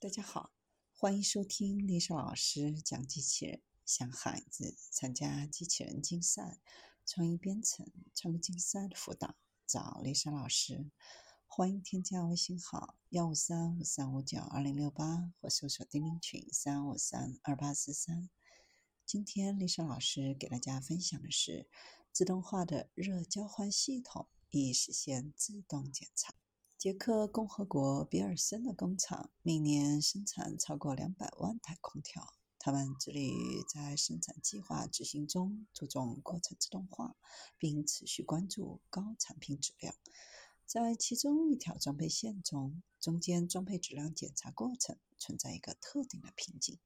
大家好，欢迎收听丽莎老师讲机器人。想孩子参加机器人竞赛、创意编程、创客竞赛的辅导，找丽莎老师。欢迎添加微信号幺五三五三五九二零六八，或搜索钉钉群三五三二八四三。今天丽莎老师给大家分享的是自动化的热交换系统，以实现自动检查。捷克共和国比尔森的工厂每年生产超过两百万台空调。他们致力于在生产计划执行中注重过程自动化，并持续关注高产品质量。在其中一条装配线中，中间装配质量检查过程存在一个特定的瓶颈，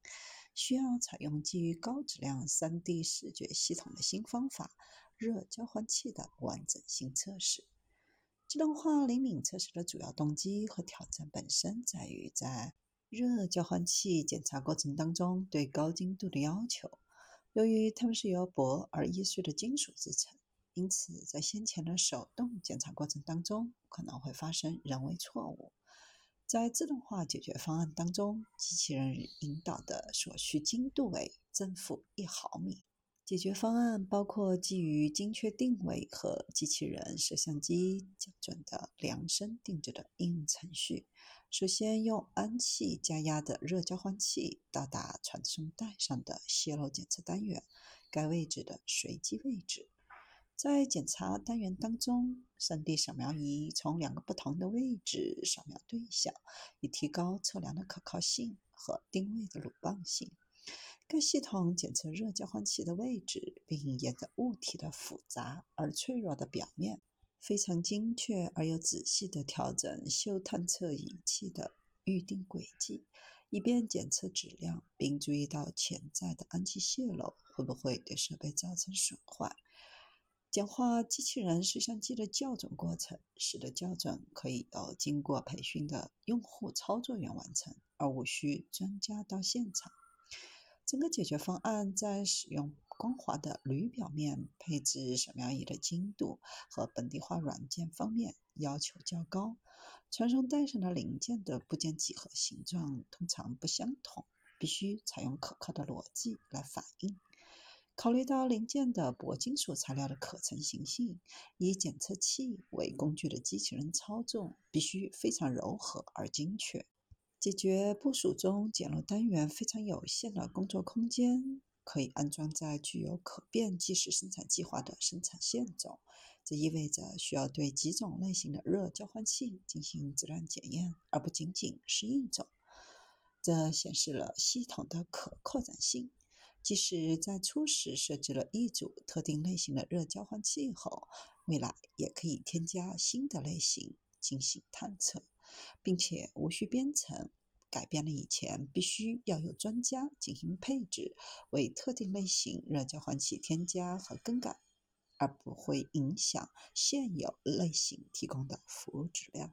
需要采用基于高质量 3D 视觉系统的新方法——热交换器的完整性测试。自动化灵敏测试的主要动机和挑战本身在于，在热交换器检查过程当中对高精度的要求。由于它们是由薄而易碎的金属制成，因此在先前的手动检查过程当中可能会发生人为错误。在自动化解决方案当中，机器人引导的所需精度为正负一毫米。解决方案包括基于精确定位和机器人摄像机校准的量身定制的应用程序。首先，用氨气加压的热交换器到达传送带上的泄漏检测单元，该位置的随机位置。在检查单元当中，3D 扫描仪从两个不同的位置扫描对象，以提高测量的可靠性和定位的鲁棒性。该系统检测热交换器的位置，并沿着物体的复杂而脆弱的表面，非常精确而又仔细地调整嗅探测仪器的预定轨迹，以便检测质量，并注意到潜在的氨气泄漏会不会对设备造成损坏。简化机器人摄像机的校准过程，使得校准可以由经过培训的用户操作员完成，而无需专家到现场。整个解决方案在使用光滑的铝表面、配置扫描仪的精度和本地化软件方面要求较高。传送带上的零件的部件几何形状通常不相同，必须采用可靠的逻辑来反映。考虑到零件的铂金属材料的可成型性，以检测器为工具的机器人操纵必须非常柔和而精确。解决部署中简陋单元非常有限的工作空间，可以安装在具有可变计时生产计划的生产线中。这意味着需要对几种类型的热交换器进行质量检验，而不仅仅是一种。这显示了系统的可扩展性。即使在初始设置了一组特定类型的热交换器后，未来也可以添加新的类型进行探测。并且无需编程，改变了以前必须要有专家进行配置，为特定类型热交换器添加和更改，而不会影响现有类型提供的服务质量。